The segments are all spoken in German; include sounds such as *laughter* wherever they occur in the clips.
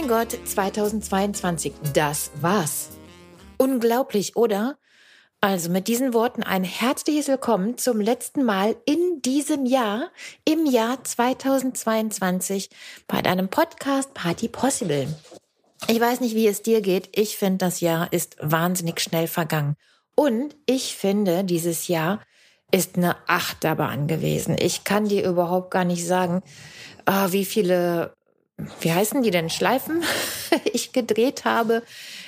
mein Gott, 2022, das war's. Unglaublich, oder? Also mit diesen Worten ein herzliches Willkommen zum letzten Mal in diesem Jahr, im Jahr 2022, bei deinem Podcast Party Possible. Ich weiß nicht, wie es dir geht. Ich finde, das Jahr ist wahnsinnig schnell vergangen. Und ich finde, dieses Jahr ist eine Achterbahn gewesen. Ich kann dir überhaupt gar nicht sagen, ah, wie viele, wie heißen die denn, Schleifen *laughs* ich gedreht habe,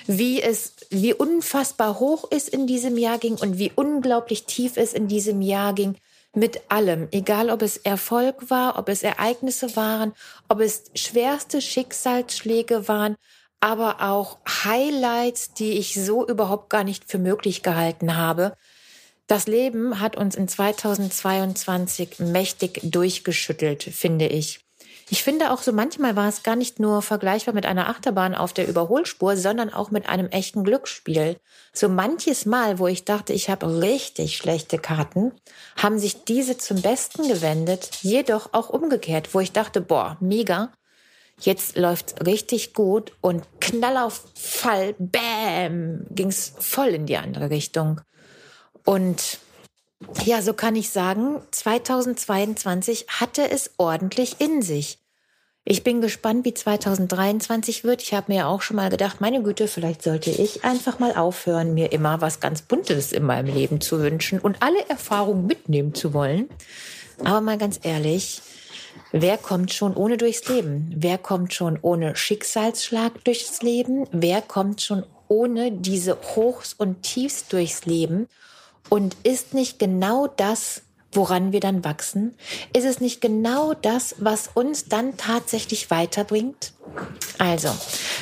wie es, wie unfassbar hoch es in diesem Jahr ging und wie unglaublich tief es in diesem Jahr ging mit allem, egal ob es Erfolg war, ob es Ereignisse waren, ob es schwerste Schicksalsschläge waren, aber auch Highlights, die ich so überhaupt gar nicht für möglich gehalten habe. Das Leben hat uns in 2022 mächtig durchgeschüttelt, finde ich. Ich finde auch so manchmal war es gar nicht nur vergleichbar mit einer Achterbahn auf der Überholspur, sondern auch mit einem echten Glücksspiel. So manches Mal, wo ich dachte, ich habe richtig schlechte Karten, haben sich diese zum Besten gewendet, jedoch auch umgekehrt, wo ich dachte, boah, mega, jetzt läuft's richtig gut und knall auf Fall, bam, ging's voll in die andere Richtung. Und ja, so kann ich sagen, 2022 hatte es ordentlich in sich. Ich bin gespannt, wie 2023 wird. Ich habe mir ja auch schon mal gedacht, meine Güte, vielleicht sollte ich einfach mal aufhören, mir immer was ganz Buntes in meinem Leben zu wünschen und alle Erfahrungen mitnehmen zu wollen. Aber mal ganz ehrlich, wer kommt schon ohne durchs Leben? Wer kommt schon ohne Schicksalsschlag durchs Leben? Wer kommt schon ohne diese Hochs und Tiefs durchs Leben? Und ist nicht genau das, woran wir dann wachsen? Ist es nicht genau das, was uns dann tatsächlich weiterbringt? Also,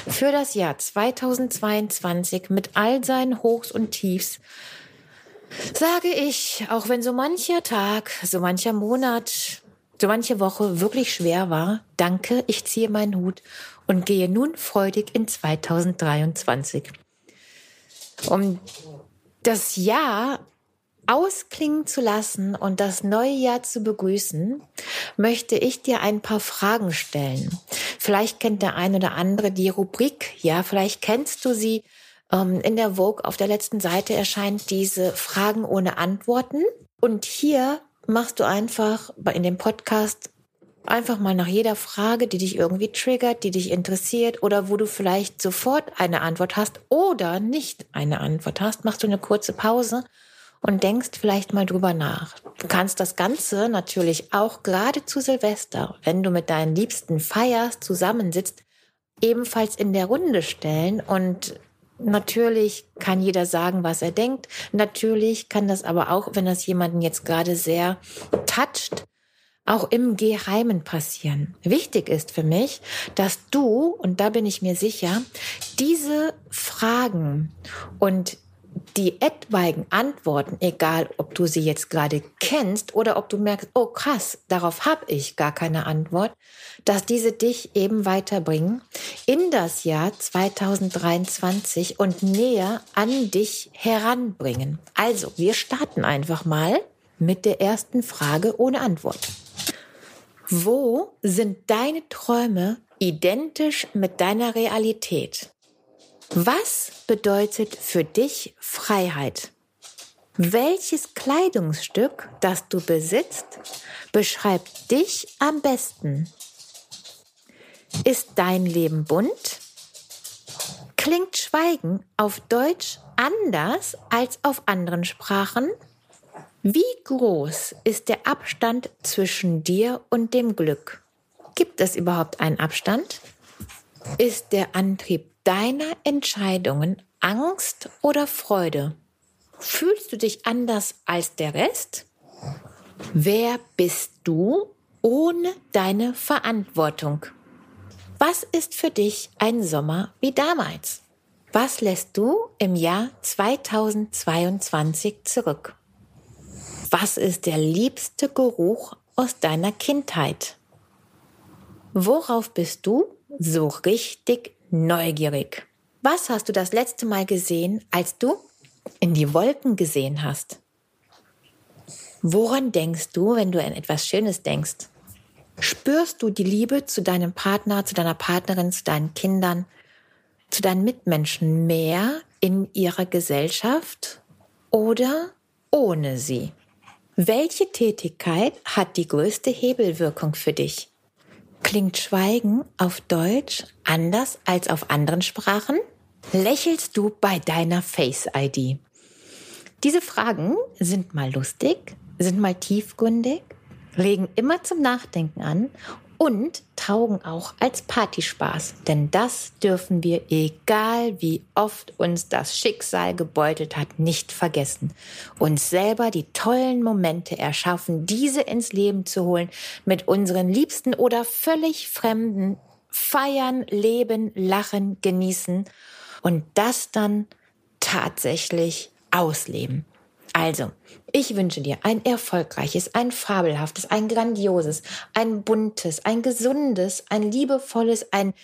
für das Jahr 2022 mit all seinen Hochs und Tiefs sage ich, auch wenn so mancher Tag, so mancher Monat, so manche Woche wirklich schwer war, danke, ich ziehe meinen Hut und gehe nun freudig in 2023. Um das Jahr ausklingen zu lassen und das neue Jahr zu begrüßen, möchte ich dir ein paar Fragen stellen. Vielleicht kennt der eine oder andere die Rubrik, ja, vielleicht kennst du sie. Ähm, in der Vogue auf der letzten Seite erscheint diese Fragen ohne Antworten. Und hier machst du einfach in dem Podcast einfach mal nach jeder Frage, die dich irgendwie triggert, die dich interessiert oder wo du vielleicht sofort eine Antwort hast oder nicht eine Antwort hast, machst du eine kurze Pause und denkst vielleicht mal drüber nach. Du kannst das Ganze natürlich auch gerade zu Silvester, wenn du mit deinen Liebsten feierst, zusammensitzt, ebenfalls in der Runde stellen und Natürlich kann jeder sagen, was er denkt. Natürlich kann das aber auch, wenn das jemanden jetzt gerade sehr toucht, auch im Geheimen passieren. Wichtig ist für mich, dass du, und da bin ich mir sicher, diese Fragen und die etwaigen Antworten, egal ob du sie jetzt gerade kennst oder ob du merkst, oh krass, darauf habe ich gar keine Antwort, dass diese dich eben weiterbringen in das Jahr 2023 und näher an dich heranbringen. Also, wir starten einfach mal mit der ersten Frage ohne Antwort. Wo sind deine Träume identisch mit deiner Realität? Was bedeutet für dich Freiheit? Welches Kleidungsstück, das du besitzt, beschreibt dich am besten? Ist dein Leben bunt? Klingt Schweigen auf Deutsch anders als auf anderen Sprachen? Wie groß ist der Abstand zwischen dir und dem Glück? Gibt es überhaupt einen Abstand? Ist der Antrieb deiner Entscheidungen Angst oder Freude? Fühlst du dich anders als der Rest? Wer bist du ohne deine Verantwortung? Was ist für dich ein Sommer wie damals? Was lässt du im Jahr 2022 zurück? Was ist der liebste Geruch aus deiner Kindheit? Worauf bist du so richtig neugierig. Was hast du das letzte Mal gesehen, als du in die Wolken gesehen hast? Woran denkst du, wenn du an etwas Schönes denkst? Spürst du die Liebe zu deinem Partner, zu deiner Partnerin, zu deinen Kindern, zu deinen Mitmenschen mehr in ihrer Gesellschaft oder ohne sie? Welche Tätigkeit hat die größte Hebelwirkung für dich? Klingt Schweigen auf Deutsch anders als auf anderen Sprachen? Lächelst du bei deiner Face-ID? Diese Fragen sind mal lustig, sind mal tiefgründig, regen immer zum Nachdenken an und taugen auch als Partyspaß. Denn das dürfen wir, egal wie oft uns das Schicksal gebeutelt hat, nicht vergessen. Uns selber die tollen Momente erschaffen, diese ins Leben zu holen, mit unseren Liebsten oder völlig Fremden feiern, leben, lachen, genießen und das dann tatsächlich ausleben. Also, ich wünsche dir ein erfolgreiches, ein fabelhaftes, ein grandioses, ein buntes, ein gesundes, ein liebevolles, ein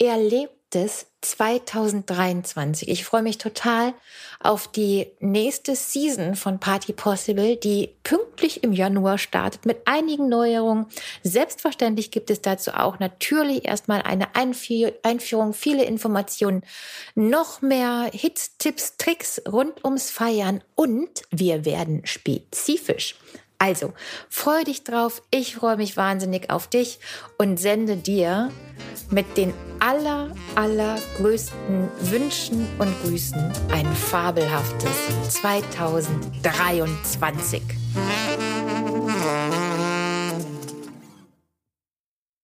erlebtes 2023. Ich freue mich total auf die nächste Season von Party Possible, die pünktlich im Januar startet mit einigen Neuerungen. Selbstverständlich gibt es dazu auch natürlich erstmal eine Einführung, viele Informationen, noch mehr Hits, Tipps, Tricks rund ums Feiern und wir werden spezifisch also, freu dich drauf. Ich freue mich wahnsinnig auf dich und sende dir mit den aller, allergrößten Wünschen und Grüßen ein fabelhaftes 2023.